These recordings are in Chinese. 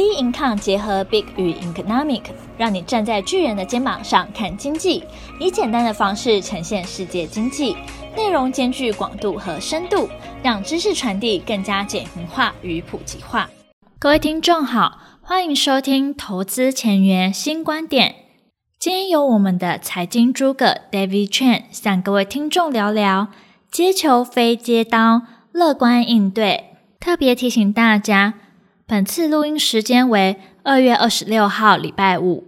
B Income 结合 Big 与 Economic，让你站在巨人的肩膀上看经济，以简单的方式呈现世界经济，内容兼具广度和深度，让知识传递更加简明化与普及化。各位听众好，欢迎收听投资前沿新观点。今天由我们的财经诸葛 David Chen 向各位听众聊聊接球非接刀，乐观应对。特别提醒大家。本次录音时间为二月二十六号，礼拜五。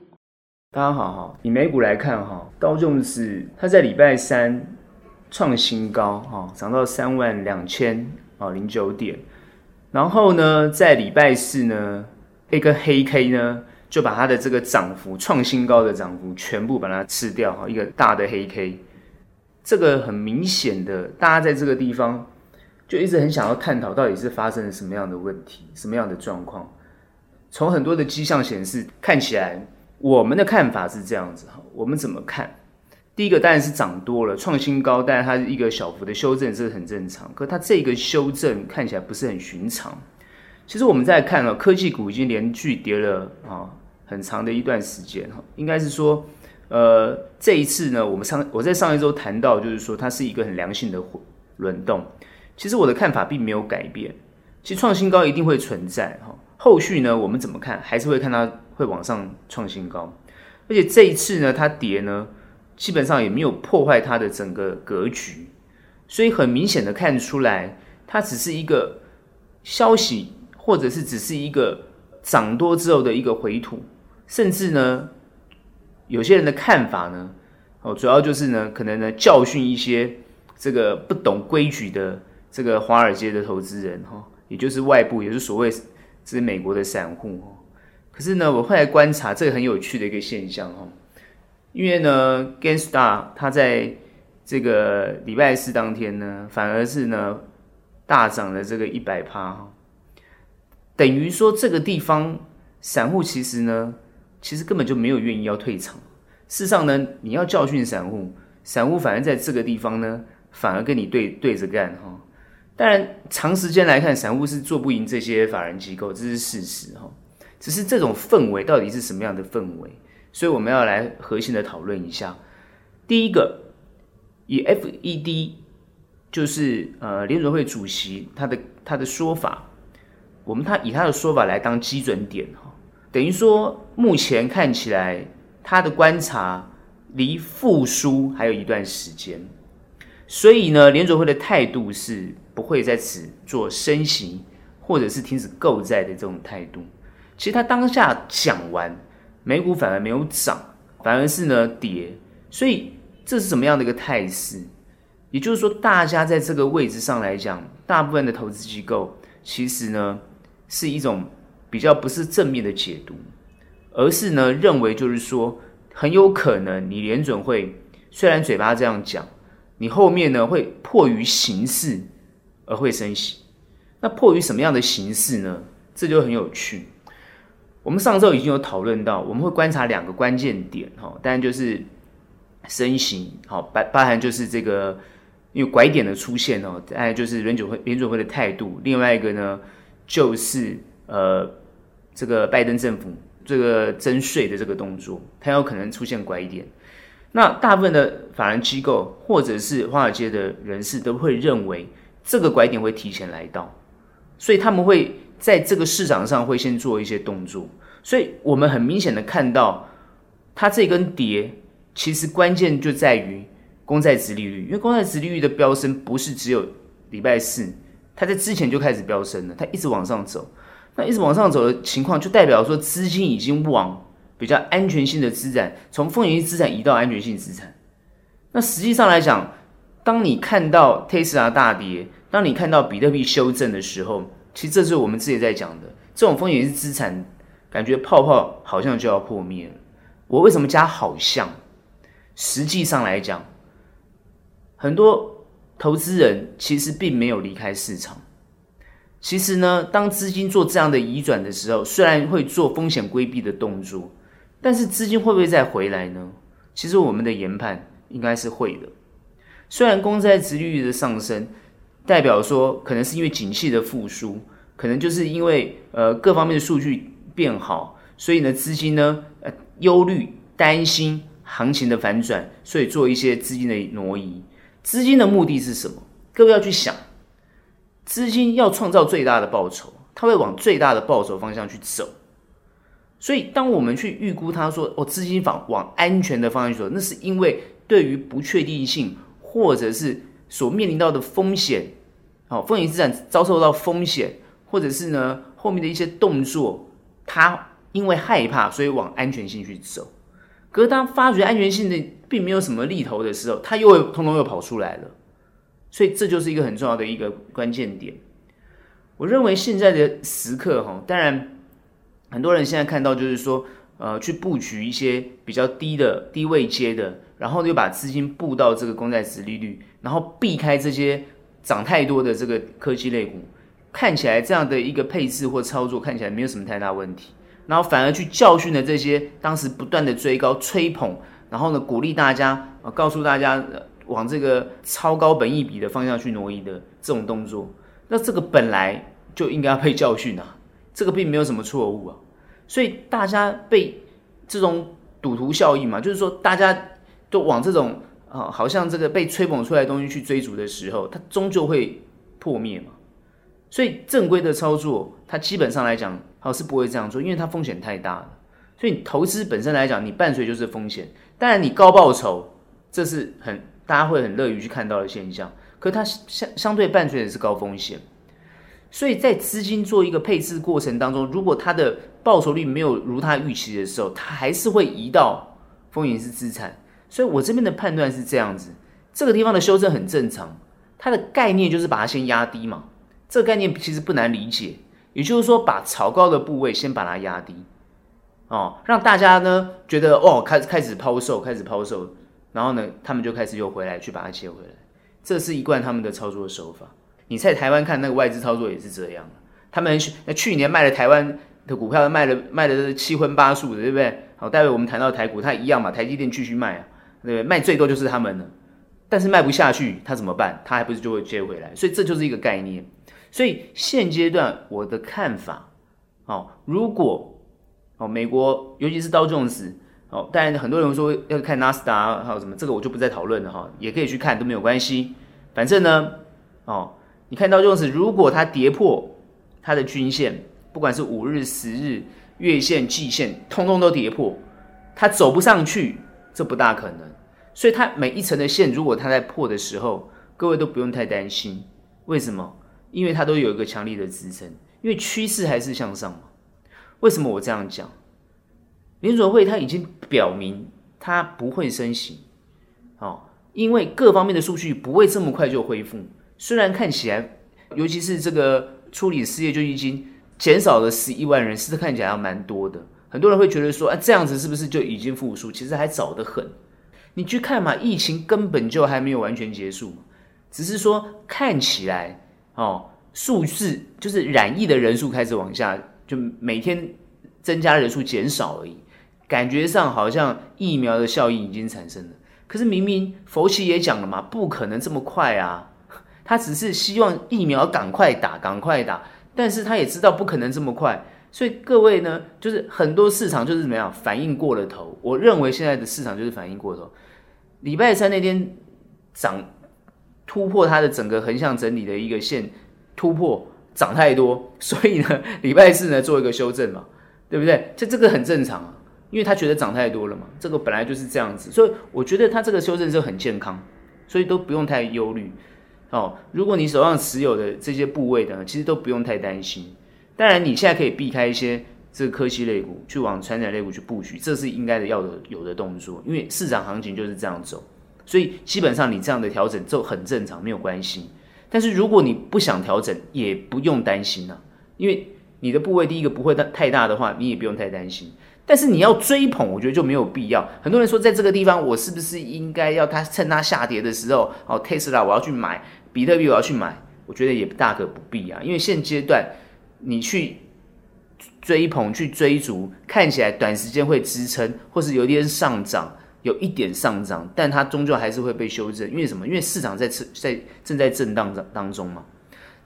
大家好哈，以美股来看哈，道琼斯它在礼拜三创新高哈，涨到三万两千啊零九点，然后呢，在礼拜四呢，一个黑 K 呢，就把它的这个涨幅创新高的涨幅全部把它吃掉哈，一个大的黑 K，这个很明显的，大家在这个地方。就一直很想要探讨到底是发生了什么样的问题，什么样的状况。从很多的迹象显示，看起来我们的看法是这样子哈。我们怎么看？第一个当然是涨多了，创新高，但是它是一个小幅的修正，这是很正常。可它这个修正看起来不是很寻常。其实我们在看啊，科技股已经连续跌了啊很长的一段时间哈。应该是说，呃，这一次呢，我们上我在上一周谈到，就是说它是一个很良性的轮动。其实我的看法并没有改变，其实创新高一定会存在哈，后续呢，我们怎么看？还是会看它会往上创新高，而且这一次呢，它跌呢，基本上也没有破坏它的整个格局，所以很明显的看出来，它只是一个消息，或者是只是一个涨多之后的一个回吐，甚至呢，有些人的看法呢，哦，主要就是呢，可能呢教训一些这个不懂规矩的。这个华尔街的投资人哈，也就是外部，也就是所谓是美国的散户哈。可是呢，我后来观察这个很有趣的一个现象哈，因为呢，GameStop 它在这个礼拜四当天呢，反而是呢大涨了这个一百趴哈，等于说这个地方散户其实呢，其实根本就没有愿意要退场。事实上呢，你要教训散户，散户反而在这个地方呢，反而跟你对对着干哈。当然，长时间来看，散户是做不赢这些法人机构，这是事实哈。只是这种氛围到底是什么样的氛围？所以我们要来核心的讨论一下。第一个，以 FED 就是呃联准会主席他的他的说法，我们他以他的说法来当基准点哈，等于说目前看起来他的观察离复苏还有一段时间，所以呢，联准会的态度是。不会在此做升息，或者是停止购债的这种态度。其实他当下讲完，美股反而没有涨，反而是呢跌。所以这是什么样的一个态势？也就是说，大家在这个位置上来讲，大部分的投资机构其实呢是一种比较不是正面的解读，而是呢认为就是说很有可能你联准会虽然嘴巴这样讲，你后面呢会迫于形势。而会升息，那迫于什么样的形势呢？这就很有趣。我们上周已经有讨论到，我们会观察两个关键点哈，当然就是升息，好包包含就是这个因为拐点的出现哦，哎就是联准会联准会的态度，另外一个呢就是呃这个拜登政府这个征税的这个动作，它有可能出现拐点。那大部分的法人机构或者是华尔街的人士都会认为。这个拐点会提前来到，所以他们会在这个市场上会先做一些动作，所以我们很明显的看到，它这根跌其实关键就在于公债值利率，因为公债值利率的飙升不是只有礼拜四，它在之前就开始飙升了，它一直往上走，那一直往上走的情况就代表说资金已经往比较安全性的资产，从风险性资产移到安全性资产，那实际上来讲。当你看到特斯拉大跌，当你看到比特币修正的时候，其实这是我们之前在讲的这种风险是资产，感觉泡泡好像就要破灭了。我为什么加好像？实际上来讲，很多投资人其实并没有离开市场。其实呢，当资金做这样的移转的时候，虽然会做风险规避的动作，但是资金会不会再回来呢？其实我们的研判应该是会的。虽然公债殖利率的上升，代表说可能是因为景气的复苏，可能就是因为呃各方面的数据变好，所以呢，资金呢，呃，忧虑、担心行情的反转，所以做一些资金的挪移。资金的目的是什么？各位要去想，资金要创造最大的报酬，它会往最大的报酬方向去走。所以，当我们去预估它说，哦，资金往往安全的方向去走，那是因为对于不确定性或者是所面临到的风险，哦，风险资产遭受到风险，或者是呢后面的一些动作，它因为害怕，所以往安全性去走。可是当发觉安全性的并没有什么利头的时候，它又会通通又跑出来了。所以这就是一个很重要的一个关键点。我认为现在的时刻，哈，当然。很多人现在看到就是说，呃，去布局一些比较低的低位阶的，然后又把资金布到这个公债殖利率，然后避开这些涨太多的这个科技类股，看起来这样的一个配置或操作看起来没有什么太大问题，然后反而去教训了这些当时不断的追高吹捧，然后呢鼓励大家，呃，告诉大家，往这个超高本益比的方向去挪移的这种动作，那这个本来就应该要被教训啊。这个并没有什么错误啊，所以大家被这种赌徒效应嘛，就是说大家都往这种啊，好像这个被吹捧出来的东西去追逐的时候，它终究会破灭嘛。所以正规的操作，它基本上来讲，好是不会这样做，因为它风险太大了。所以你投资本身来讲，你伴随就是风险。当然你高报酬，这是很大家会很乐于去看到的现象，可它相相对伴随的是高风险。所以在资金做一个配置过程当中，如果它的报酬率没有如它预期的时候，它还是会移到风险是资产。所以我这边的判断是这样子，这个地方的修正很正常，它的概念就是把它先压低嘛。这个概念其实不难理解，也就是说把炒高的部位先把它压低，哦，让大家呢觉得哦开始开始抛售，开始抛售，然后呢他们就开始又回来去把它接回来，这是一贯他们的操作手法。你在台湾看那个外资操作也是这样，他们那去年卖了台湾的股票，卖了卖了七荤八素的，对不对？好，待会我们谈到台股，它一样嘛，台积电继续卖啊，对？卖最多就是他们了，但是卖不下去，他怎么办？他还不是就会接回来？所以这就是一个概念。所以现阶段我的看法，哦，如果哦美国尤其是道琼斯，哦，当然很多人说要看纳斯达还有什么，这个我就不再讨论了哈，也可以去看都没有关系，反正呢，哦。你看到就是，如果它跌破它的均线，不管是五日、十日、月线、季线，通通都跌破，它走不上去，这不大可能。所以它每一层的线，如果它在破的时候，各位都不用太担心。为什么？因为它都有一个强力的支撑，因为趋势还是向上嘛。为什么我这样讲？联准会它已经表明它不会升息，哦，因为各方面的数据不会这么快就恢复。虽然看起来，尤其是这个处理失业救济金减少了十一万人，是看起来还蛮多的。很多人会觉得说，啊，这样子是不是就已经复苏？其实还早得很。你去看嘛，疫情根本就还没有完全结束，只是说看起来哦，数字就是染疫的人数开始往下，就每天增加人数减少而已。感觉上好像疫苗的效应已经产生了，可是明明佛奇也讲了嘛，不可能这么快啊。他只是希望疫苗赶快打，赶快打，但是他也知道不可能这么快，所以各位呢，就是很多市场就是怎么样反应过了头。我认为现在的市场就是反应过头。礼拜三那天涨突破它的整个横向整理的一个线突破涨太多，所以呢，礼拜四呢做一个修正嘛，对不对？这这个很正常啊，因为他觉得涨太多了嘛，这个本来就是这样子，所以我觉得他这个修正是很健康，所以都不用太忧虑。哦，如果你手上持有的这些部位的，其实都不用太担心。当然，你现在可以避开一些这个科技类股，去往传产类股去布局，这是应该的要的有的动作。因为市场行情就是这样走，所以基本上你这样的调整就很正常，没有关系。但是如果你不想调整，也不用担心啊，因为你的部位第一个不会太大的话，你也不用太担心。但是你要追捧，我觉得就没有必要。很多人说，在这个地方，我是不是应该要它趁它下跌的时候，哦，Tesla 我要去买。比特币我要去买，我觉得也大可不必啊，因为现阶段你去追捧、去追逐，看起来短时间会支撑，或是有点上涨，有一点上涨，但它终究还是会被修正。因为什么？因为市场在在正在震荡当当中嘛。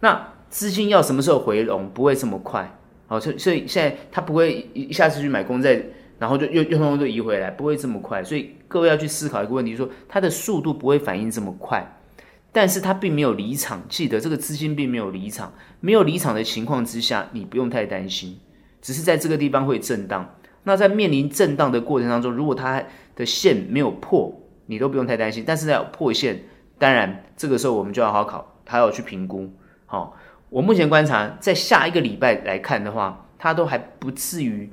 那资金要什么时候回笼？不会这么快好，所以所以现在他不会一一下子去买公债，然后就又又通通都移回来，不会这么快。所以各位要去思考一个问题，说它的速度不会反应这么快，但是它并没有离场。记得这个资金并没有离场，没有离场的情况之下，你不用太担心，只是在这个地方会震荡。那在面临震荡的过程当中，如果它的线没有破，你都不用太担心。但是要破线，当然这个时候我们就要好好考，还要去评估。好。我目前观察，在下一个礼拜来看的话，它都还不至于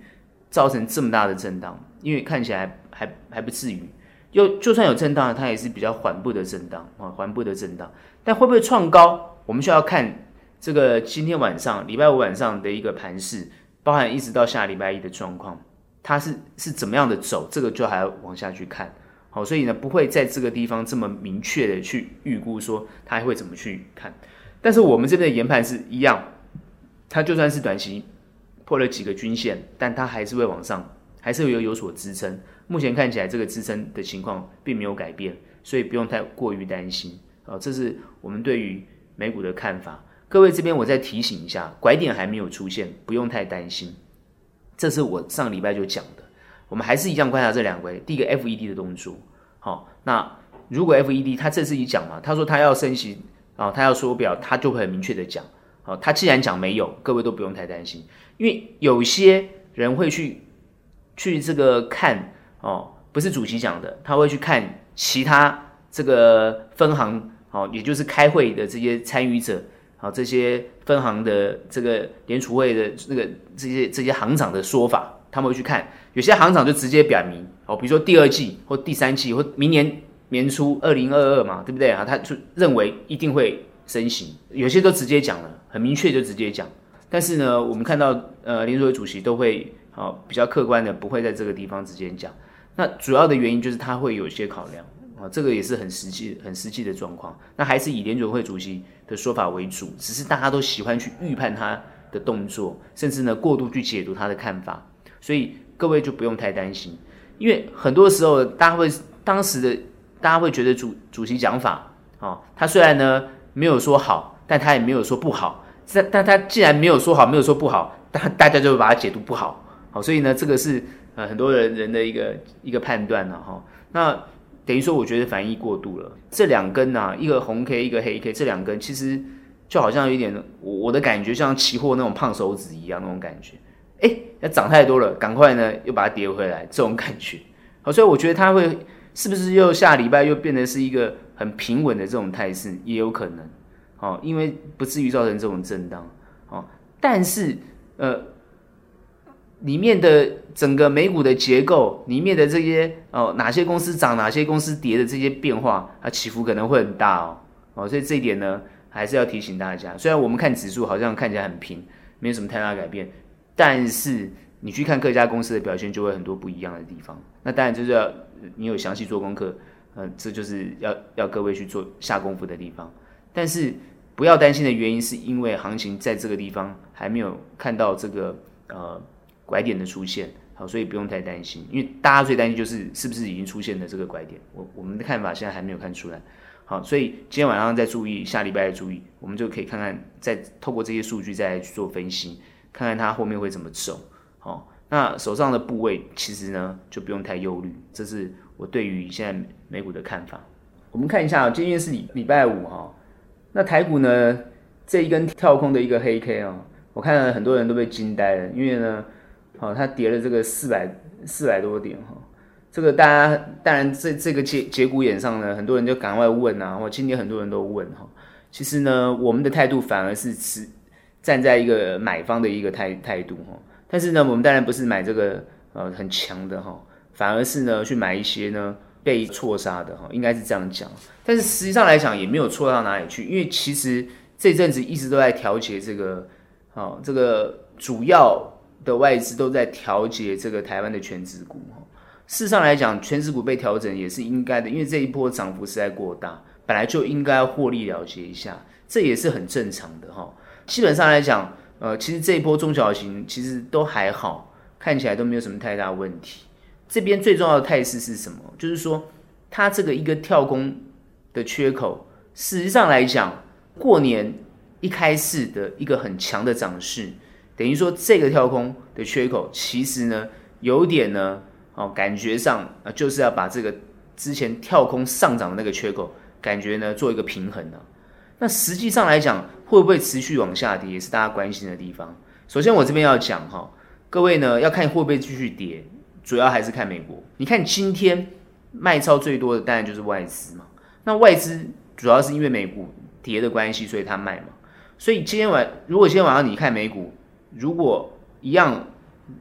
造成这么大的震荡，因为看起来还还不至于。又就算有震荡，它也是比较缓步的震荡啊，缓步的震荡。但会不会创高？我们需要看这个今天晚上礼拜五晚上的一个盘势，包含一直到下礼拜一的状况，它是是怎么样的走？这个就还要往下去看。好，所以呢，不会在这个地方这么明确的去预估说它还会怎么去看。但是我们这边的研判是一样，它就算是短期破了几个均线，但它还是会往上，还是会有有所支撑。目前看起来这个支撑的情况并没有改变，所以不用太过于担心啊。这是我们对于美股的看法。各位这边我再提醒一下，拐点还没有出现，不用太担心。这是我上礼拜就讲的，我们还是一样观察这两位。第一个 FED 的动作，好，那如果 FED 他这次一讲嘛，他说他要升息。啊、哦，他要缩表，他就会很明确的讲。好、哦，他既然讲没有，各位都不用太担心，因为有些人会去去这个看哦，不是主席讲的，他会去看其他这个分行，哦，也就是开会的这些参与者，好、这些分行的这个联储会的那个这些这些行长的说法，他们会去看，有些行长就直接表明，哦，比如说第二季或第三季或明年。年初二零二二嘛，对不对啊？他就认为一定会升息，有些都直接讲了，很明确就直接讲。但是呢，我们看到呃，联储会主席都会好、哦、比较客观的，不会在这个地方直接讲。那主要的原因就是他会有一些考量啊、这个也是很实际、很实际的状况。那还是以联准会主席的说法为主，只是大家都喜欢去预判他的动作，甚至呢过度去解读他的看法。所以各位就不用太担心，因为很多时候大家会当时的。大家会觉得主主席讲法，啊，他虽然呢没有说好，但他也没有说不好。但但他既然没有说好，没有说不好，大大家就会把它解读不好，好，所以呢，这个是呃很多人人的一个一个判断了哈。那等于说，我觉得反应过度了。这两根啊，一个红 K，一个黑 K，这两根其实就好像有一点，我我的感觉像期货那种胖手指一样那种感觉。哎，要涨太多了，赶快呢又把它跌回来，这种感觉。好，所以我觉得它会。是不是又下礼拜又变得是一个很平稳的这种态势，也有可能，哦，因为不至于造成这种震荡，哦，但是呃，里面的整个美股的结构，里面的这些哦，哪些公司涨，哪些公司跌的这些变化，它起伏可能会很大哦，哦，所以这一点呢，还是要提醒大家。虽然我们看指数好像看起来很平，没有什么太大改变，但是你去看各家公司的表现，就会很多不一样的地方。那当然就是要。你有详细做功课，嗯、这就是要要各位去做下功夫的地方。但是不要担心的原因，是因为行情在这个地方还没有看到这个呃拐点的出现，好，所以不用太担心。因为大家最担心就是是不是已经出现了这个拐点。我我们的看法现在还没有看出来，好，所以今天晚上再注意，下礼拜再注意，我们就可以看看，再透过这些数据再来去做分析，看看它后面会怎么走，好。那手上的部位其实呢，就不用太忧虑，这是我对于现在美股的看法。我们看一下，今天是礼礼拜五哈，那台股呢，这一根跳空的一个黑 K 啊，我看了很多人都被惊呆了，因为呢，好，它跌了这个四百四百多点哈，这个大家当然这这个节节骨眼上呢，很多人就赶快问啊，或今天很多人都问哈，其实呢，我们的态度反而是持站在一个买方的一个态态度哈。但是呢，我们当然不是买这个呃很强的哈，反而是呢去买一些呢被错杀的哈，应该是这样讲。但是实际上来讲也没有错到哪里去，因为其实这阵子一直都在调节这个，哦，这个主要的外资都在调节这个台湾的权值股。事实上来讲，权值股被调整也是应该的，因为这一波涨幅实在过大，本来就应该获利了结一下，这也是很正常的哈。基本上来讲。呃，其实这一波中小型其实都还好，看起来都没有什么太大问题。这边最重要的态势是什么？就是说，它这个一个跳空的缺口，事实上来讲，过年一开始的一个很强的涨势，等于说这个跳空的缺口其实呢有点呢，哦，感觉上啊就是要把这个之前跳空上涨的那个缺口，感觉呢做一个平衡呢。那实际上来讲，会不会持续往下跌，也是大家关心的地方。首先我这边要讲哈，各位呢要看会不会继续跌，主要还是看美国。你看今天卖超最多的当然就是外资嘛，那外资主要是因为美股跌的关系，所以它卖嘛。所以今天晚如果今天晚上你看美股，如果一样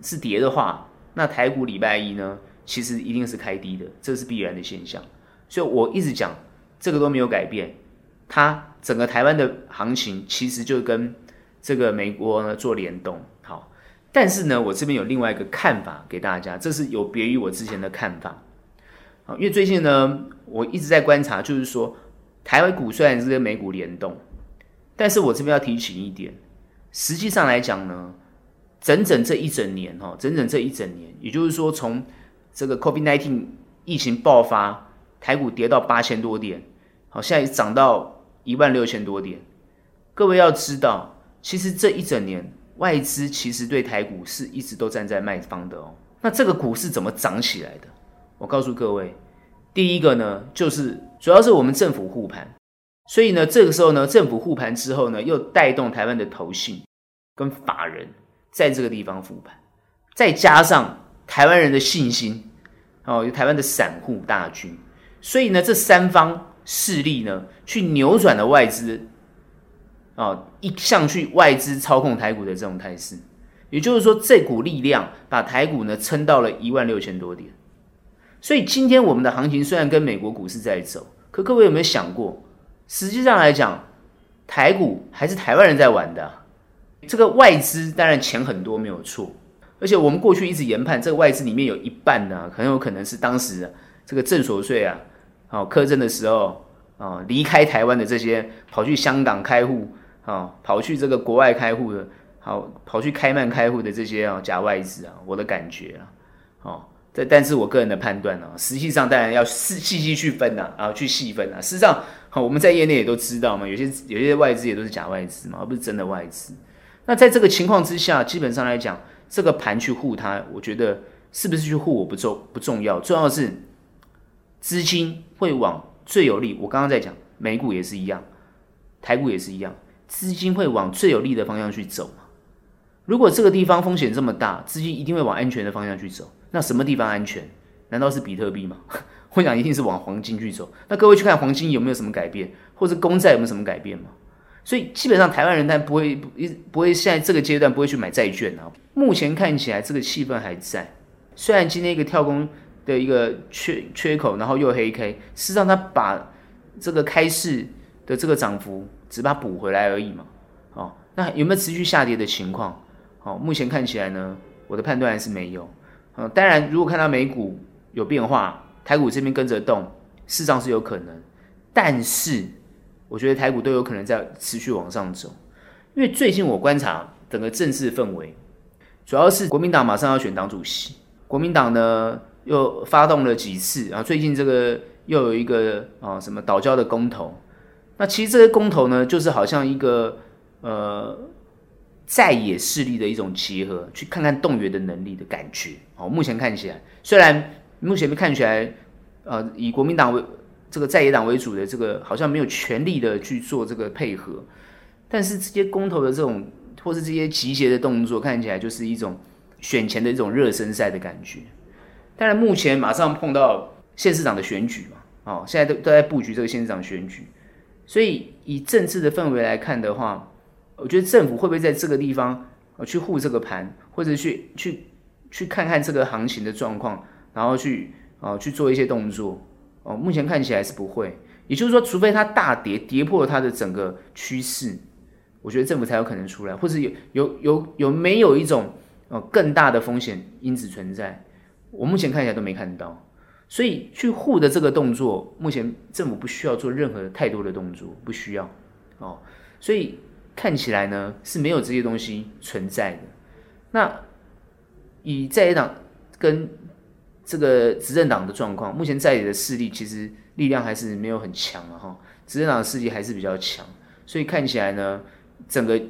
是跌的话，那台股礼拜一呢，其实一定是开低的，这是必然的现象。所以我一直讲，这个都没有改变。它整个台湾的行情其实就跟这个美国呢做联动。好，但是呢，我这边有另外一个看法给大家，这是有别于我之前的看法。因为最近呢，我一直在观察，就是说台湾股虽然是跟美股联动，但是我这边要提醒一点，实际上来讲呢，整整这一整年哈，整整这一整年，也就是说从这个 COVID-19 疫情爆发，台股跌到八千多点，好，现在涨到。一万六千多点，各位要知道，其实这一整年外资其实对台股是一直都站在卖方的哦。那这个股是怎么涨起来的？我告诉各位，第一个呢，就是主要是我们政府护盘，所以呢，这个时候呢，政府护盘之后呢，又带动台湾的投信跟法人在这个地方护盘，再加上台湾人的信心哦，有台湾的散户大军，所以呢，这三方。势力呢，去扭转了外资、哦，一向去外资操控台股的这种态势，也就是说，这股力量把台股呢撑到了一万六千多点。所以今天我们的行情虽然跟美国股市在走，可各位有没有想过，实际上来讲，台股还是台湾人在玩的。这个外资当然钱很多没有错，而且我们过去一直研判，这个外资里面有一半呢，很有可能是当时这个正所税啊。哦，课征的时候，哦，离开台湾的这些跑去香港开户，哦，跑去这个国外开户的，好，跑去开曼开户的这些啊假外资啊，我的感觉啊，哦，这但是我个人的判断呢，实际上当然要细细细去分呐，啊，去细分啊。事实上，好，我们在业内也都知道嘛，有些有些外资也都是假外资嘛，而不是真的外资。那在这个情况之下，基本上来讲，这个盘去护它，我觉得是不是去护我不重不重要，重要的是。资金会往最有利，我刚刚在讲美股也是一样，台股也是一样，资金会往最有利的方向去走嘛。如果这个地方风险这么大，资金一定会往安全的方向去走。那什么地方安全？难道是比特币吗？我想一定是往黄金去走。那各位去看黄金有没有什么改变，或者公债有没有什么改变吗？所以基本上台湾人他不会不不会现在这个阶段不会去买债券啊。目前看起来这个气氛还在，虽然今天一个跳空。的一个缺缺口，然后又黑 K，事实上它把这个开市的这个涨幅只把它补回来而已嘛。哦，那有没有持续下跌的情况？哦，目前看起来呢，我的判断还是没有。嗯，当然，如果看到美股有变化，台股这边跟着动，事实上是有可能。但是，我觉得台股都有可能在持续往上走，因为最近我观察整个政治氛围，主要是国民党马上要选党主席，国民党呢。又发动了几次啊？最近这个又有一个啊什么岛礁的公投，那其实这些公投呢，就是好像一个呃在野势力的一种结合，去看看动员的能力的感觉。哦，目前看起来，虽然目前看起来，呃，以国民党为这个在野党为主的这个，好像没有全力的去做这个配合，但是这些公投的这种或是这些集结的动作，看起来就是一种选前的一种热身赛的感觉。当然，目前马上碰到县市长的选举嘛，哦，现在都都在布局这个县市长选举，所以以政治的氛围来看的话，我觉得政府会不会在这个地方去护这个盘，或者去去去看看这个行情的状况，然后去啊去做一些动作，哦，目前看起来是不会，也就是说，除非它大跌跌破它的整个趋势，我觉得政府才有可能出来，或者有有有有没有一种呃更大的风险因子存在。我目前看起来都没看到，所以去护的这个动作，目前政府不需要做任何太多的动作，不需要哦，所以看起来呢是没有这些东西存在的。那以在野党跟这个执政党的状况，目前在野的势力其实力量还是没有很强啊，哈，执政党的势力还是比较强，所以看起来呢，整个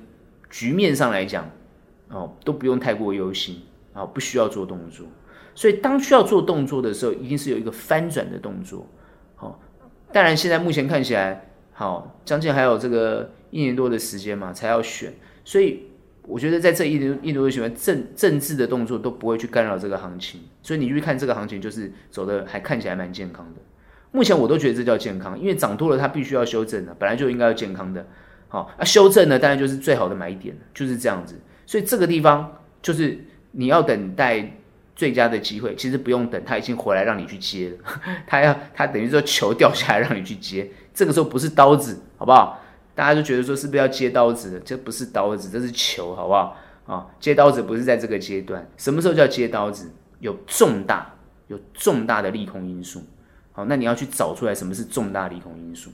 局面上来讲，哦，都不用太过忧心啊，不需要做动作。所以当需要做动作的时候，一定是有一个翻转的动作。好，当然现在目前看起来，好，将近还有这个一年多的时间嘛，才要选。所以我觉得在这一年一年多的时间，政政治的动作都不会去干扰这个行情。所以你去看这个行情，就是走的还看起来蛮健康的。目前我都觉得这叫健康，因为涨多了它必须要修正的，本来就应该要健康的。好，啊，修正呢，当然就是最好的买点，就是这样子。所以这个地方就是你要等待。最佳的机会其实不用等，他已经回来让你去接了。他要他等于说球掉下来让你去接，这个时候不是刀子，好不好？大家都觉得说是不是要接刀子的？这不是刀子，这是球，好不好？啊，接刀子不是在这个阶段。什么时候叫接刀子？有重大有重大的利空因素。好，那你要去找出来什么是重大利空因素。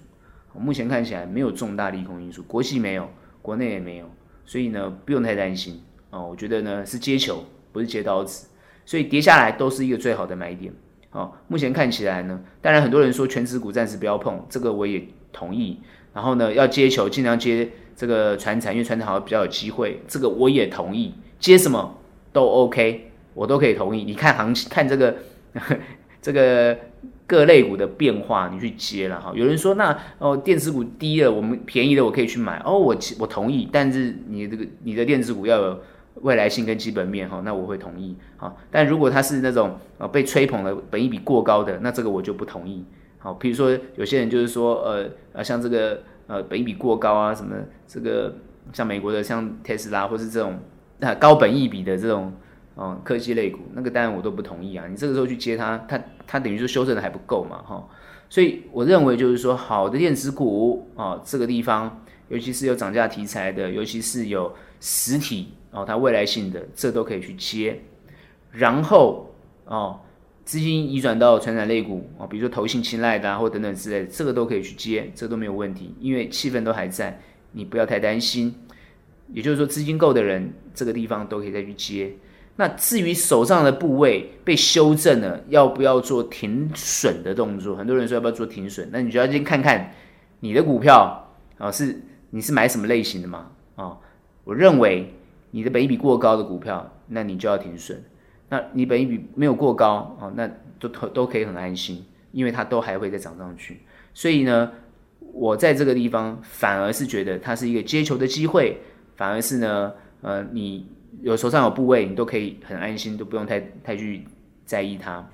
目前看起来没有重大利空因素，国际没有，国内也没有，所以呢不用太担心啊。我觉得呢是接球，不是接刀子。所以跌下来都是一个最好的买点，好，目前看起来呢，当然很多人说权值股暂时不要碰，这个我也同意。然后呢，要接球尽量接这个传产，因为传产好像比较有机会，这个我也同意。接什么都 OK，我都可以同意。你看行情，看这个 这个各类股的变化，你去接了哈。有人说那哦，电子股低了，我们便宜的我可以去买哦，我我同意。但是你这个你的电子股要有。未来性跟基本面哈，那我会同意哈。但如果它是那种呃被吹捧的本益比过高的，那这个我就不同意。好，比如说有些人就是说呃呃像这个呃本益比过高啊，什么这个像美国的像特斯拉或是这种啊高本益比的这种哦科技类股，那个当然我都不同意啊。你这个时候去接它，它它等于说修正的还不够嘛哈。所以我认为就是说好的电子股啊，这个地方尤其是有涨价题材的，尤其是有实体。哦，它未来性的这都可以去接，然后哦，资金移转到传产类股啊，比如说投信青睐的啊，或等等之类的，这个都可以去接，这都没有问题，因为气氛都还在，你不要太担心。也就是说，资金够的人，这个地方都可以再去接。那至于手上的部位被修正了，要不要做停损的动作？很多人说要不要做停损，那你就要先看看你的股票啊，是你是买什么类型的嘛？啊，我认为。你的本益比过高的股票，那你就要停损。那你本一比没有过高啊，那都都可以很安心，因为它都还会再涨上去。所以呢，我在这个地方反而是觉得它是一个接球的机会，反而是呢，呃，你有手上有部位，你都可以很安心，都不用太太去在意它。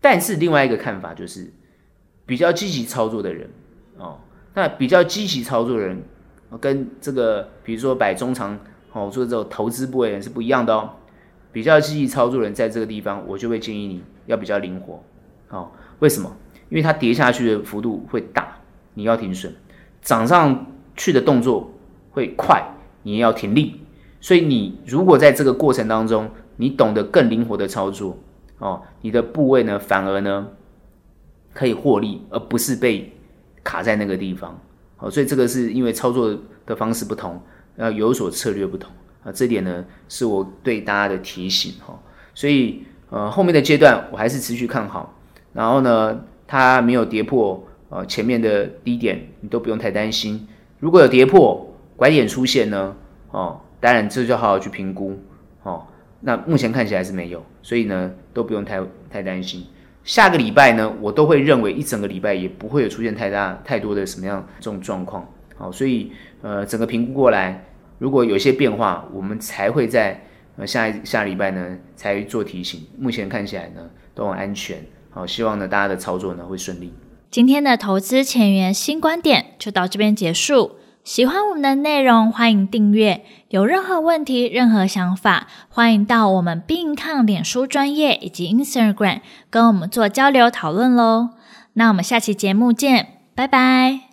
但是另外一个看法就是，比较积极操作的人哦，那比较积极操作的人跟这个，比如说摆中长。哦，做这种投资部位人是不一样的哦。比较积极操作的人在这个地方，我就会建议你要比较灵活。哦，为什么？因为它跌下去的幅度会大，你要停损；涨上去的动作会快，你也要停利。所以你如果在这个过程当中，你懂得更灵活的操作，哦，你的部位呢，反而呢可以获利，而不是被卡在那个地方。哦，所以这个是因为操作的方式不同。要有所策略不同啊，这点呢是我对大家的提醒哈。所以呃后面的阶段我还是持续看好，然后呢它没有跌破呃前面的低点，你都不用太担心。如果有跌破拐点出现呢，哦，当然这就好好去评估哦。那目前看起来是没有，所以呢都不用太太担心。下个礼拜呢，我都会认为一整个礼拜也不会有出现太大太多的什么样这种状况。好，所以呃，整个评估过来，如果有些变化，我们才会在呃下一下礼拜呢才做提醒。目前看起来呢都很安全。好，希望呢大家的操作呢会顺利。今天的投资前沿新观点就到这边结束。喜欢我们的内容，欢迎订阅。有任何问题、任何想法，欢迎到我们病抗脸书专业以及 Instagram 跟我们做交流讨论喽。那我们下期节目见，拜拜。